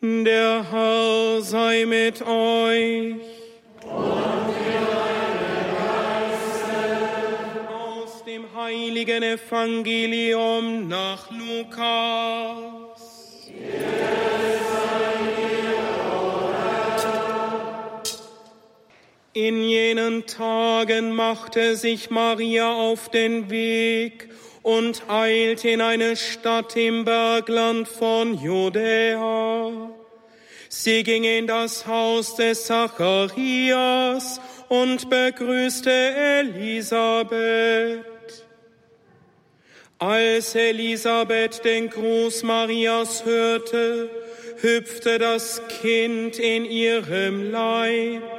Der Herr sei mit euch. Aus dem heiligen Evangelium nach Lukas. In jenen Tagen machte sich Maria auf den Weg und eilte in eine Stadt im Bergland von Judäa. Sie ging in das Haus des Zacharias und begrüßte Elisabeth. Als Elisabeth den Gruß Marias hörte, hüpfte das Kind in ihrem Leib.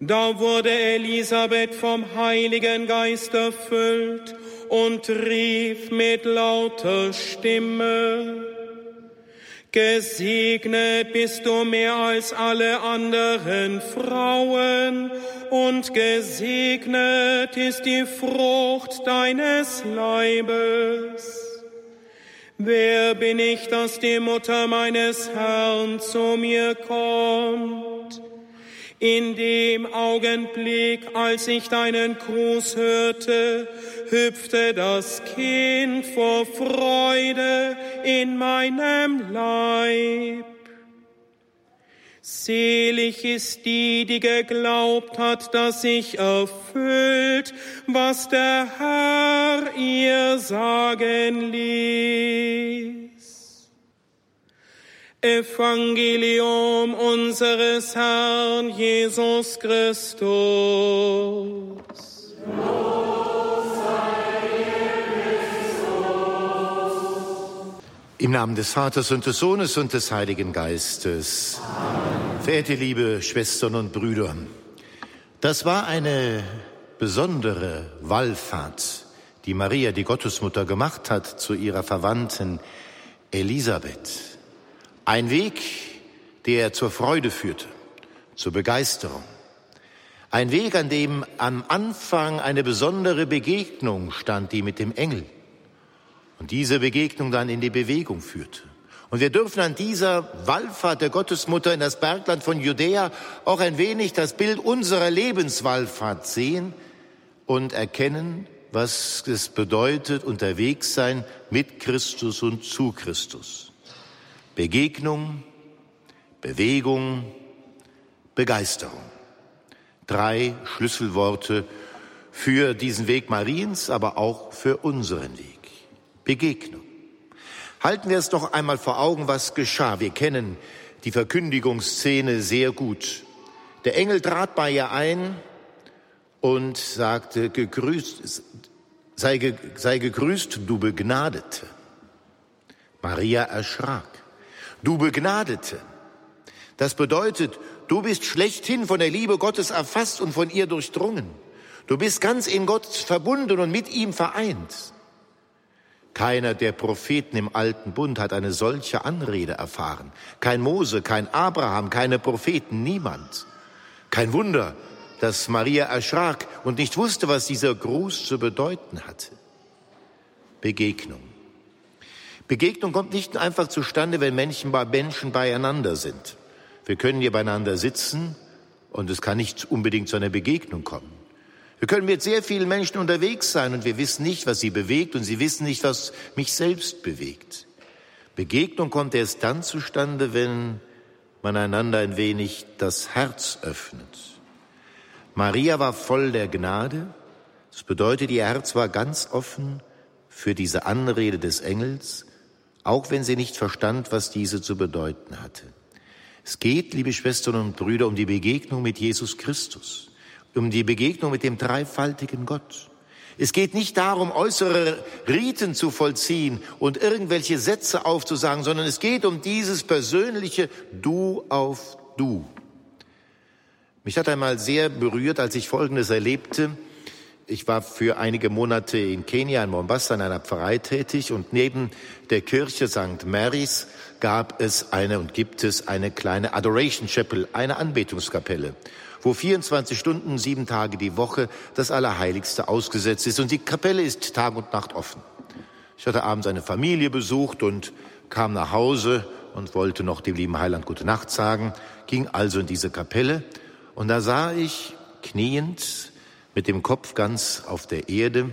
Da wurde Elisabeth vom Heiligen Geist erfüllt und rief mit lauter Stimme, Gesegnet bist du mehr als alle anderen Frauen und gesegnet ist die Frucht deines Leibes. Wer bin ich, dass die Mutter meines Herrn zu mir kommt? In dem Augenblick, als ich deinen Gruß hörte, hüpfte das Kind vor Freude in meinem Leib. Selig ist die, die geglaubt hat, dass sich erfüllt, was der Herr ihr sagen ließ. Evangelium unseres Herrn Jesus Christus. Im Namen des Vaters und des Sohnes und des Heiligen Geistes. Amen. Verehrte liebe Schwestern und Brüder, das war eine besondere Wallfahrt, die Maria, die Gottesmutter, gemacht hat zu ihrer Verwandten Elisabeth. Ein Weg, der zur Freude führte, zur Begeisterung. Ein Weg, an dem am Anfang eine besondere Begegnung stand, die mit dem Engel. Und diese Begegnung dann in die Bewegung führte. Und wir dürfen an dieser Wallfahrt der Gottesmutter in das Bergland von Judäa auch ein wenig das Bild unserer Lebenswallfahrt sehen und erkennen, was es bedeutet, unterwegs sein mit Christus und zu Christus. Begegnung, Bewegung, Begeisterung. Drei Schlüsselworte für diesen Weg Mariens, aber auch für unseren Weg. Begegnung. Halten wir es doch einmal vor Augen, was geschah. Wir kennen die Verkündigungsszene sehr gut. Der Engel trat bei ihr ein und sagte, gegrüßt, sei, sei gegrüßt, du Begnadete. Maria erschrak. Du Begnadete. Das bedeutet, du bist schlechthin von der Liebe Gottes erfasst und von ihr durchdrungen. Du bist ganz in Gott verbunden und mit ihm vereint. Keiner der Propheten im alten Bund hat eine solche Anrede erfahren. Kein Mose, kein Abraham, keine Propheten, niemand. Kein Wunder, dass Maria erschrak und nicht wusste, was dieser Gruß zu bedeuten hatte. Begegnung. Begegnung kommt nicht einfach zustande, wenn Menschen bei Menschen beieinander sind. Wir können hier beieinander sitzen und es kann nicht unbedingt zu einer Begegnung kommen. Wir können mit sehr vielen Menschen unterwegs sein und wir wissen nicht, was sie bewegt und sie wissen nicht, was mich selbst bewegt. Begegnung kommt erst dann zustande, wenn man einander ein wenig das Herz öffnet. Maria war voll der Gnade. Das bedeutet, ihr Herz war ganz offen für diese Anrede des Engels auch wenn sie nicht verstand, was diese zu bedeuten hatte. Es geht, liebe Schwestern und Brüder, um die Begegnung mit Jesus Christus, um die Begegnung mit dem dreifaltigen Gott. Es geht nicht darum, äußere Riten zu vollziehen und irgendwelche Sätze aufzusagen, sondern es geht um dieses persönliche Du auf Du. Mich hat einmal sehr berührt, als ich Folgendes erlebte. Ich war für einige Monate in Kenia, in Mombasa, in einer Pfarrei tätig und neben der Kirche St. Mary's gab es eine und gibt es eine kleine Adoration Chapel, eine Anbetungskapelle, wo 24 Stunden, sieben Tage die Woche das Allerheiligste ausgesetzt ist und die Kapelle ist Tag und Nacht offen. Ich hatte abends eine Familie besucht und kam nach Hause und wollte noch dem lieben Heiland gute Nacht sagen, ging also in diese Kapelle und da sah ich kniend mit dem Kopf ganz auf der Erde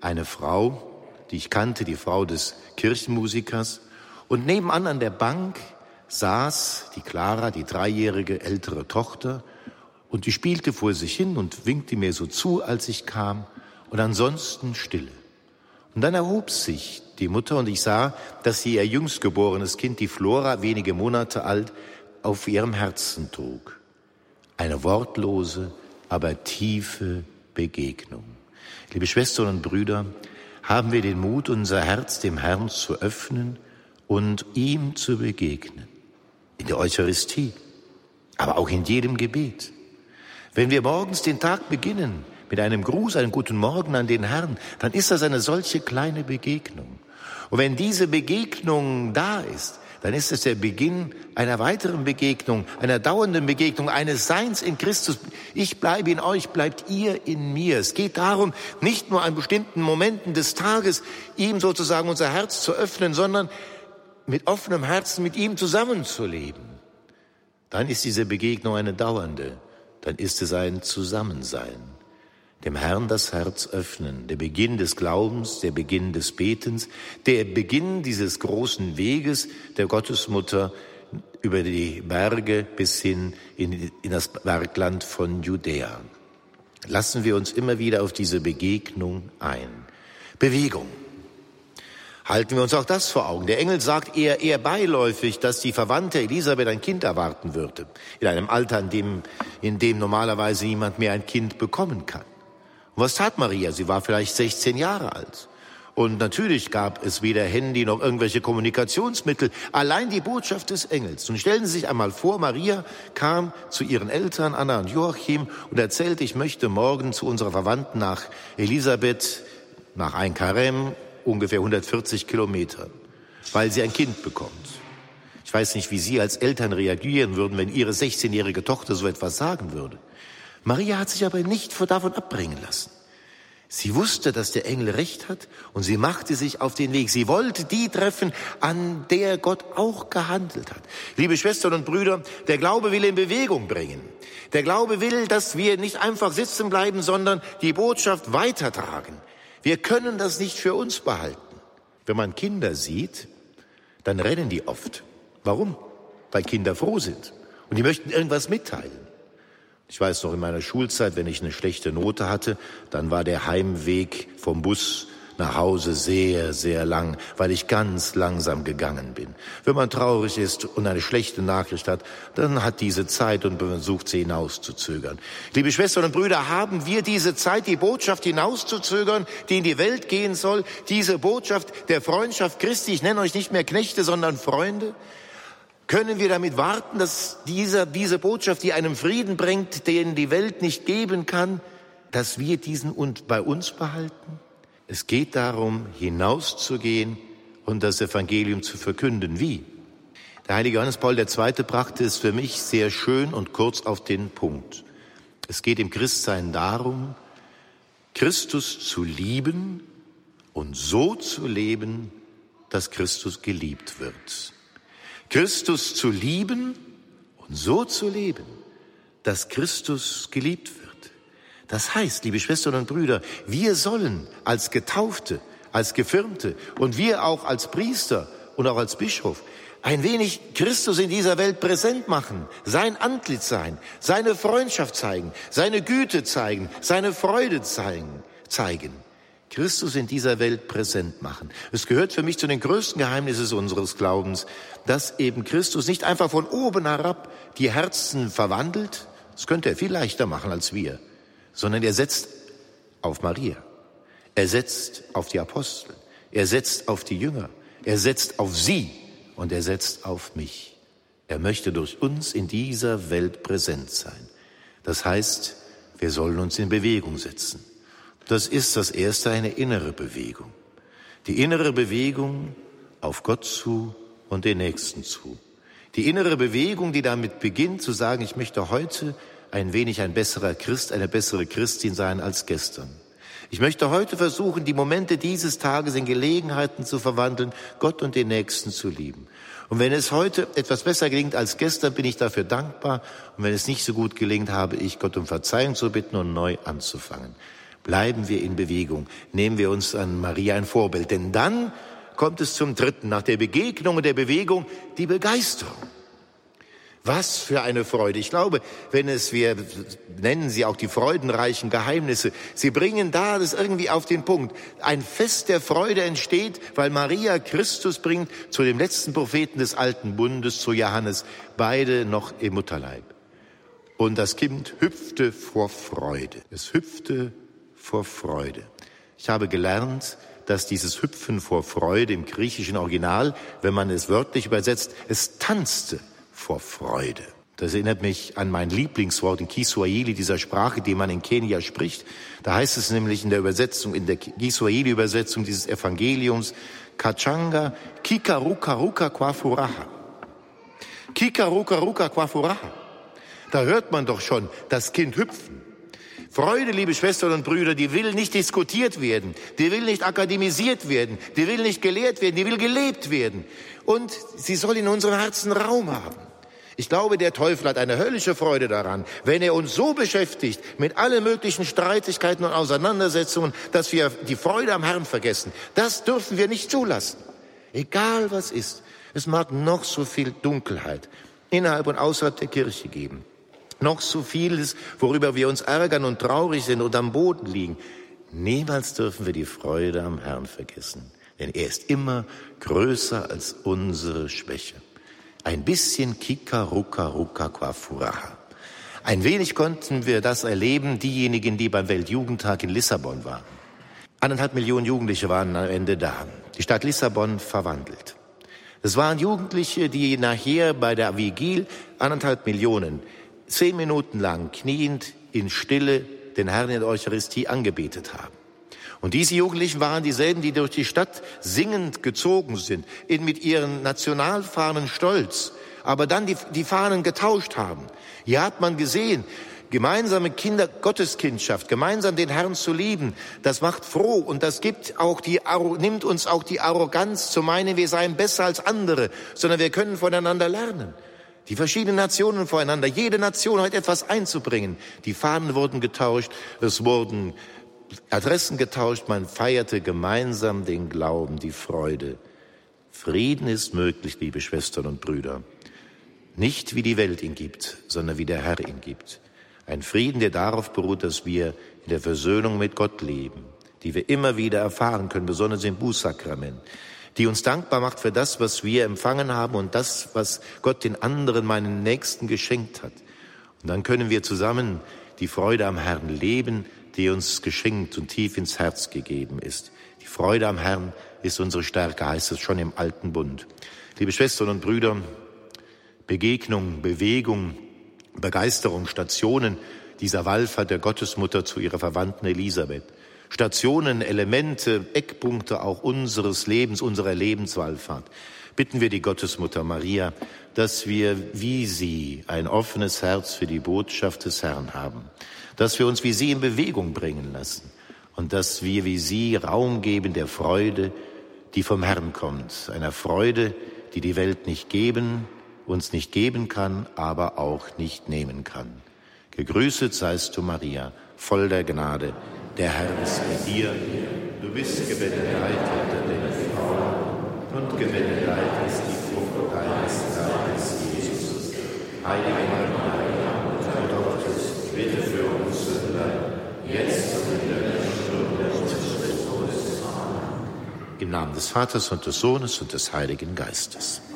eine Frau, die ich kannte, die Frau des Kirchenmusikers und nebenan an der Bank saß die Clara, die dreijährige ältere Tochter, und die spielte vor sich hin und winkte mir so zu, als ich kam, und ansonsten Stille. Und dann erhob sich die Mutter und ich sah, dass sie ihr jüngst geborenes Kind, die Flora, wenige Monate alt, auf ihrem Herzen trug. Eine wortlose, aber tiefe Begegnung. Liebe Schwestern und Brüder, haben wir den Mut, unser Herz dem Herrn zu öffnen und ihm zu begegnen. In der Eucharistie, aber auch in jedem Gebet. Wenn wir morgens den Tag beginnen mit einem Gruß, einem guten Morgen an den Herrn, dann ist das eine solche kleine Begegnung. Und wenn diese Begegnung da ist, dann ist es der Beginn einer weiteren Begegnung, einer dauernden Begegnung, eines Seins in Christus. Ich bleibe in euch, bleibt ihr in mir. Es geht darum, nicht nur an bestimmten Momenten des Tages ihm sozusagen unser Herz zu öffnen, sondern mit offenem Herzen mit ihm zusammenzuleben. Dann ist diese Begegnung eine dauernde, dann ist es ein Zusammensein dem Herrn das Herz öffnen, der Beginn des Glaubens, der Beginn des Betens, der Beginn dieses großen Weges der Gottesmutter über die Berge bis hin in, in das Bergland von Judäa. Lassen wir uns immer wieder auf diese Begegnung ein. Bewegung. Halten wir uns auch das vor Augen. Der Engel sagt eher, eher beiläufig, dass die Verwandte Elisabeth ein Kind erwarten würde. In einem Alter, in dem, in dem normalerweise niemand mehr ein Kind bekommen kann. Und was tat Maria? Sie war vielleicht 16 Jahre alt. Und natürlich gab es weder Handy noch irgendwelche Kommunikationsmittel, allein die Botschaft des Engels. Und stellen Sie sich einmal vor, Maria kam zu ihren Eltern, Anna und Joachim, und erzählte, ich möchte morgen zu unserer Verwandten nach Elisabeth, nach Ein-Karem, ungefähr 140 Kilometer, weil sie ein Kind bekommt. Ich weiß nicht, wie Sie als Eltern reagieren würden, wenn Ihre 16-jährige Tochter so etwas sagen würde. Maria hat sich aber nicht davon abbringen lassen. Sie wusste, dass der Engel recht hat und sie machte sich auf den Weg. Sie wollte die treffen, an der Gott auch gehandelt hat. Liebe Schwestern und Brüder, der Glaube will in Bewegung bringen. Der Glaube will, dass wir nicht einfach sitzen bleiben, sondern die Botschaft weitertragen. Wir können das nicht für uns behalten. Wenn man Kinder sieht, dann rennen die oft. Warum? Weil Kinder froh sind und die möchten irgendwas mitteilen. Ich weiß noch in meiner Schulzeit, wenn ich eine schlechte Note hatte, dann war der Heimweg vom Bus nach Hause sehr, sehr lang, weil ich ganz langsam gegangen bin. Wenn man traurig ist und eine schlechte Nachricht hat, dann hat diese Zeit und versucht sie hinauszuzögern. Liebe Schwestern und Brüder, haben wir diese Zeit, die Botschaft hinauszuzögern, die in die Welt gehen soll, diese Botschaft der Freundschaft Christi, ich nenne euch nicht mehr Knechte, sondern Freunde, können wir damit warten, dass dieser, diese Botschaft, die einem Frieden bringt, den die Welt nicht geben kann, dass wir diesen und bei uns behalten? Es geht darum, hinauszugehen und das Evangelium zu verkünden. Wie? Der heilige Johannes Paul II. brachte es für mich sehr schön und kurz auf den Punkt. Es geht im Christsein darum, Christus zu lieben und so zu leben, dass Christus geliebt wird. Christus zu lieben und so zu leben, dass Christus geliebt wird. Das heißt, liebe Schwestern und Brüder, wir sollen als Getaufte, als Gefirmte und wir auch als Priester und auch als Bischof ein wenig Christus in dieser Welt präsent machen, sein Antlitz sein, seine Freundschaft zeigen, seine Güte zeigen, seine Freude zeigen, zeigen. Christus in dieser Welt präsent machen. Es gehört für mich zu den größten Geheimnissen unseres Glaubens, dass eben Christus nicht einfach von oben herab die Herzen verwandelt, das könnte er viel leichter machen als wir, sondern er setzt auf Maria, er setzt auf die Apostel, er setzt auf die Jünger, er setzt auf sie und er setzt auf mich. Er möchte durch uns in dieser Welt präsent sein. Das heißt, wir sollen uns in Bewegung setzen. Das ist das erste eine innere Bewegung. Die innere Bewegung auf Gott zu und den Nächsten zu. Die innere Bewegung, die damit beginnt zu sagen, ich möchte heute ein wenig ein besserer Christ, eine bessere Christin sein als gestern. Ich möchte heute versuchen, die Momente dieses Tages in Gelegenheiten zu verwandeln, Gott und den Nächsten zu lieben. Und wenn es heute etwas besser gelingt als gestern, bin ich dafür dankbar. Und wenn es nicht so gut gelingt, habe ich Gott um Verzeihung zu bitten und neu anzufangen. Bleiben wir in Bewegung. Nehmen wir uns an Maria ein Vorbild. Denn dann kommt es zum dritten, nach der Begegnung und der Bewegung, die Begeisterung. Was für eine Freude. Ich glaube, wenn es, wir nennen sie auch die freudenreichen Geheimnisse, sie bringen da das irgendwie auf den Punkt. Ein Fest der Freude entsteht, weil Maria Christus bringt zu dem letzten Propheten des alten Bundes, zu Johannes, beide noch im Mutterleib. Und das Kind hüpfte vor Freude. Es hüpfte vor Freude. Ich habe gelernt, dass dieses Hüpfen vor Freude im griechischen Original, wenn man es wörtlich übersetzt, es tanzte vor Freude. Das erinnert mich an mein Lieblingswort in Kiswahili, dieser Sprache, die man in Kenia spricht. Da heißt es nämlich in der Übersetzung, in der Kiswahili-Übersetzung dieses Evangeliums, Kachanga kikarukaruka kwafuraha. Kikarukaruka kwafuraha. Da hört man doch schon das Kind hüpfen. Freude, liebe Schwestern und Brüder, die will nicht diskutiert werden, die will nicht akademisiert werden, die will nicht gelehrt werden, die will gelebt werden. Und sie soll in unserem Herzen Raum haben. Ich glaube, der Teufel hat eine höllische Freude daran, wenn er uns so beschäftigt mit allen möglichen Streitigkeiten und Auseinandersetzungen, dass wir die Freude am Herrn vergessen. Das dürfen wir nicht zulassen. Egal was ist. Es mag noch so viel Dunkelheit innerhalb und außerhalb der Kirche geben. Noch so vieles, worüber wir uns ärgern und traurig sind und am Boden liegen. Niemals dürfen wir die Freude am Herrn vergessen. Denn er ist immer größer als unsere Schwäche. Ein bisschen Kika Ruka Ruka Quafuraha. Ein wenig konnten wir das erleben, diejenigen, die beim Weltjugendtag in Lissabon waren. Eineinhalb Millionen Jugendliche waren am Ende da. Die Stadt Lissabon verwandelt. Es waren Jugendliche, die nachher bei der Vigil anderthalb Millionen zehn Minuten lang kniend in Stille den Herrn in der Eucharistie angebetet haben. Und diese Jugendlichen waren dieselben, die durch die Stadt singend gezogen sind, in mit ihren Nationalfahnen stolz, aber dann die, die Fahnen getauscht haben. Hier hat man gesehen, gemeinsame Kinder, Gotteskindschaft, gemeinsam den Herrn zu lieben, das macht froh und das gibt auch die, nimmt uns auch die Arroganz zu meinen, wir seien besser als andere, sondern wir können voneinander lernen. Die verschiedenen Nationen voreinander, jede Nation hat etwas einzubringen. Die Fahnen wurden getauscht, es wurden Adressen getauscht, man feierte gemeinsam den Glauben, die Freude. Frieden ist möglich, liebe Schwestern und Brüder. Nicht wie die Welt ihn gibt, sondern wie der Herr ihn gibt. Ein Frieden, der darauf beruht, dass wir in der Versöhnung mit Gott leben, die wir immer wieder erfahren können, besonders im Bußsakrament, die uns dankbar macht für das, was wir empfangen haben und das, was Gott den anderen, meinen Nächsten geschenkt hat. Und dann können wir zusammen die Freude am Herrn leben, die uns geschenkt und tief ins Herz gegeben ist. Die Freude am Herrn ist unsere Stärke, heißt es schon im alten Bund. Liebe Schwestern und Brüder, Begegnung, Bewegung, Begeisterung, Stationen dieser Wallfahrt der Gottesmutter zu ihrer Verwandten Elisabeth. Stationen, Elemente, Eckpunkte auch unseres Lebens, unserer Lebenswallfahrt. Bitten wir die Gottesmutter Maria, dass wir wie sie ein offenes Herz für die Botschaft des Herrn haben dass wir uns wie sie in Bewegung bringen lassen und dass wir wie sie Raum geben der Freude, die vom Herrn kommt, einer Freude, die die Welt nicht geben, uns nicht geben kann, aber auch nicht nehmen kann. Gegrüßet seist du, Maria, voll der Gnade. Der Herr ist bei dir. Du bist gebenedeit unter den Frauen und gebenedeit ist die Frucht deines Leibes, Jesus. Heilige Maria, Mutter Gottes, bitte für uns jetzt und in der Stunde unseres Todes. Im Namen des Vaters und des Sohnes und des Heiligen Geistes. Amen.